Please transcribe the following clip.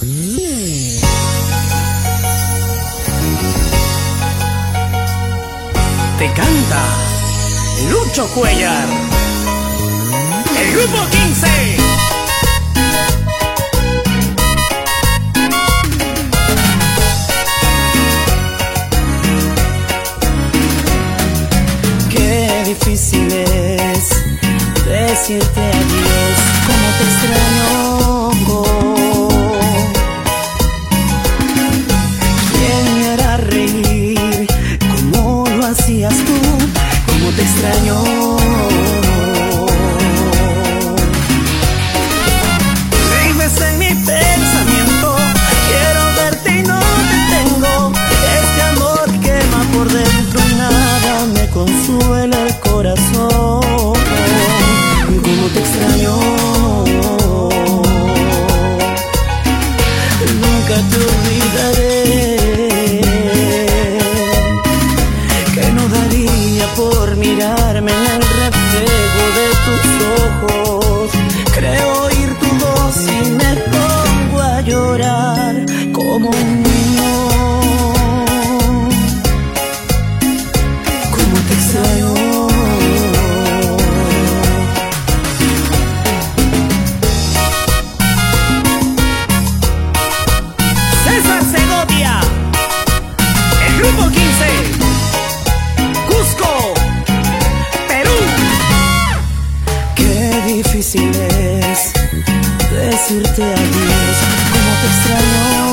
Te canta Lucho Cuellar. El grupo 15. Qué difícil es decirte adiós, cómo te extraño decirte adiós, como te extraño.